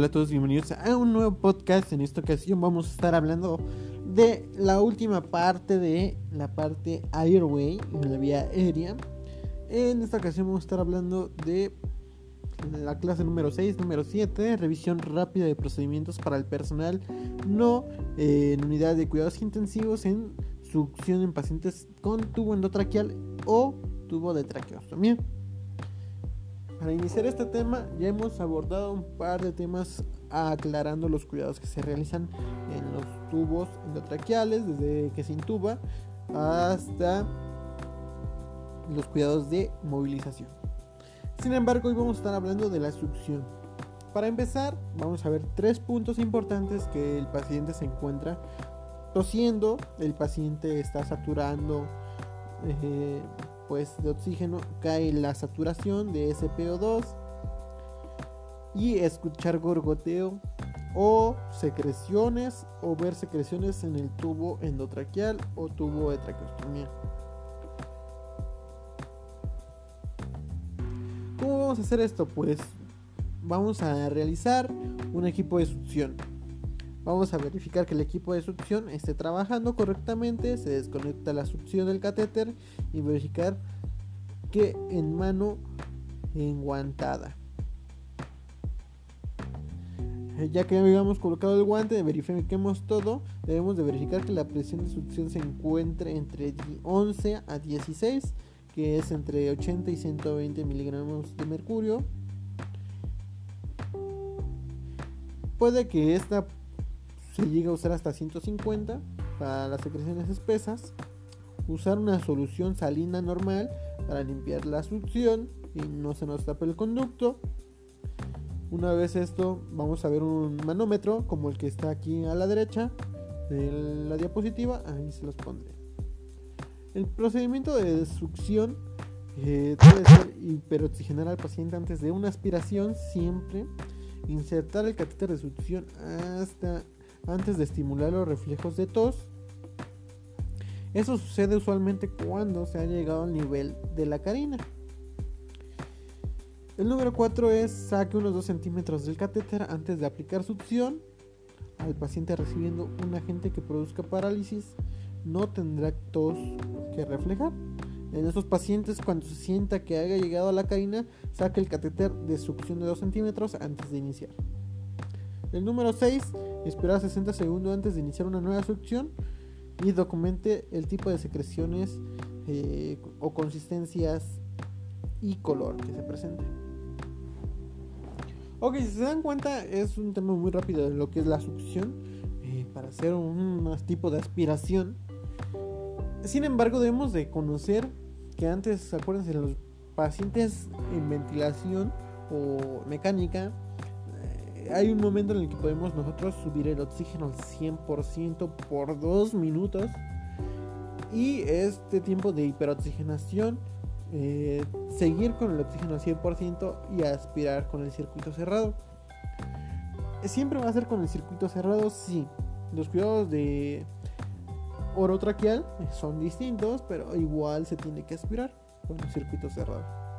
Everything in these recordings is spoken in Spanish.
Hola a todos, bienvenidos a un nuevo podcast. En esta ocasión vamos a estar hablando de la última parte de la parte Airway, la vía aérea. En esta ocasión vamos a estar hablando de la clase número 6, número 7, revisión rápida de procedimientos para el personal no eh, en unidad de cuidados intensivos en succión en pacientes con tubo endotraqueal o tubo de traqueostomía. Para iniciar este tema ya hemos abordado un par de temas aclarando los cuidados que se realizan en los tubos endotraqueales, desde que se intuba hasta los cuidados de movilización. Sin embargo, hoy vamos a estar hablando de la succión. Para empezar, vamos a ver tres puntos importantes que el paciente se encuentra tosiendo, el paciente está saturando eh, pues de oxígeno cae la saturación de SPO2 y escuchar gorgoteo o secreciones o ver secreciones en el tubo endotraqueal o tubo de traqueostomía. ¿Cómo vamos a hacer esto? Pues vamos a realizar un equipo de succión. Vamos a verificar que el equipo de succión esté trabajando correctamente, se desconecta la succión del catéter y verificar que en mano enguantada. Eh, ya que habíamos colocado el guante, verifiquemos todo. Debemos de verificar que la presión de succión se encuentre entre 11 a 16, que es entre 80 y 120 miligramos de mercurio. Puede que esta se llegue a usar hasta 150 para las secreciones espesas. Usar una solución salina normal para limpiar la succión y no se nos tape el conducto. Una vez esto, vamos a ver un manómetro como el que está aquí a la derecha de la diapositiva. Ahí se los pondré. El procedimiento de succión eh, debe ser hiperoxigenar al paciente antes de una aspiración siempre. Insertar el catéter de succión hasta antes de estimular los reflejos de tos. Eso sucede usualmente cuando se ha llegado al nivel de la carina. El número 4 es saque unos 2 centímetros del catéter antes de aplicar succión. Al paciente recibiendo un agente que produzca parálisis no tendrá tos que reflejar. En esos pacientes, cuando se sienta que haya llegado a la carina, saque el catéter de succión de 2 centímetros antes de iniciar. El número 6, esperar 60 segundos antes de iniciar una nueva succión y documente el tipo de secreciones eh, o consistencias y color que se presente. Ok, si se dan cuenta, es un tema muy rápido de lo que es la succión eh, para hacer un, tipo de aspiración. Sin embargo, debemos de conocer que antes, acuérdense, los pacientes en ventilación o mecánica hay un momento en el que podemos nosotros subir el oxígeno al 100% por dos minutos. Y este tiempo de hiperoxigenación, eh, seguir con el oxígeno al 100% y aspirar con el circuito cerrado. Siempre va a ser con el circuito cerrado, sí. Los cuidados de orotraqueal son distintos, pero igual se tiene que aspirar con el circuito cerrado.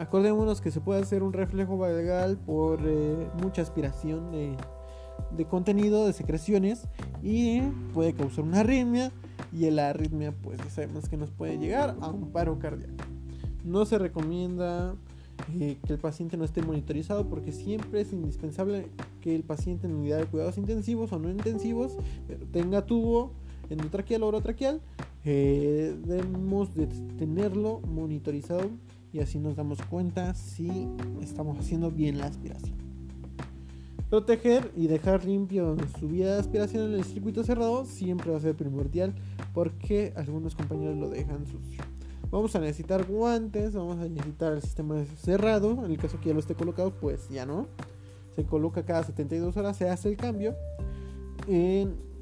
Acordémonos que se puede hacer un reflejo vagal por eh, mucha aspiración de, contenido, de secreciones y puede causar una arritmia y la arritmia pues sabemos que nos puede llegar a un paro cardíaco. No se recomienda eh, que el paciente no esté monitorizado porque siempre es indispensable que el paciente en unidad de cuidados intensivos o no intensivos tenga tubo endotraqueal o orotraqueal. Eh, debemos de tenerlo monitorizado y así nos damos cuenta si estamos haciendo bien la aspiración. Proteger y dejar limpio su vía de aspiración en el circuito cerrado siempre va a ser primordial porque algunos compañeros lo dejan sucio. Vamos a necesitar guantes, vamos a necesitar el sistema cerrado, en el caso que ya lo esté colocado, pues ya no. Se coloca cada 72 horas, se hace el cambio.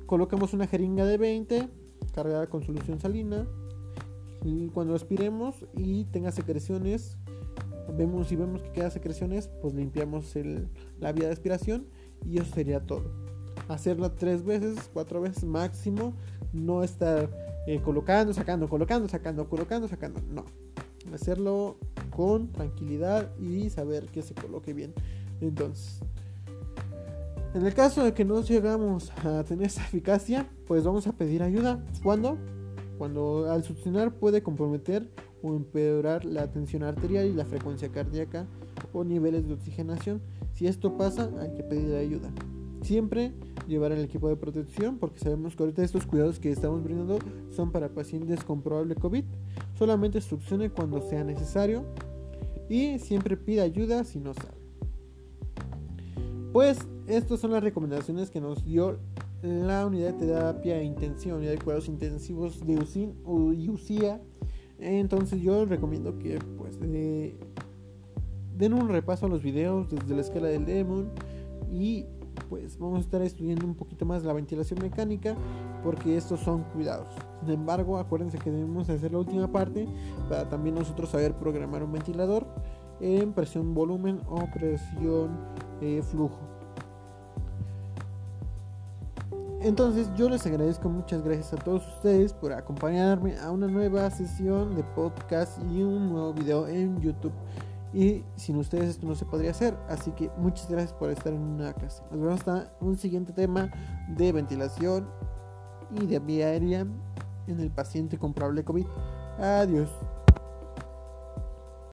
colocamos una jeringa de 20 cargada con solución salina, y cuando aspiremos y tenga secreciones, vemos si vemos que queda secreciones, pues limpiamos la vía de aspiración y eso sería todo. Hacerla tres veces, cuatro veces máximo, no estar eh, colocando, sacando, colocando, sacando, colocando, sacando, no. Hacerlo con tranquilidad y saber que se coloque bien. Entonces, En el caso de que no llegamos a tener esa eficacia, pues vamos a pedir ayuda. ¿Cuándo? Cuando al succionar puede comprometer o empeorar la tensión arterial y la frecuencia cardíaca o niveles de oxigenación. Si esto pasa, hay que pedir ayuda. Siempre llevar el equipo de protección porque sabemos que ahorita estos cuidados que estamos brindando son para pacientes con probable COVID. Solamente succione cuando sea necesario y siempre pida ayuda si no sabe. Pues estas son las recomendaciones que nos dio la unidad de terapia intensiva, unidad de cuidados intensivos de UCIN o UCIA. Entonces yo recomiendo que pues den un repaso a los videos desde la escala del Demon y pues vamos a estar estudiando un poquito más la ventilación mecánica porque estos son cuidados. Sin embargo, acuérdense que debemos hacer la última parte para también nosotros saber programar un ventilador en presión volumen o presión eh, flujo. Entonces yo les agradezco muchas gracias a todos ustedes por acompañarme a una nueva sesión de podcast y un nuevo video en YouTube. Y sin ustedes esto no se podría hacer. Así que muchas gracias por estar en una clase. Nos vemos hasta un siguiente tema de ventilación y de vía aérea en el paciente con probable COVID. Adiós.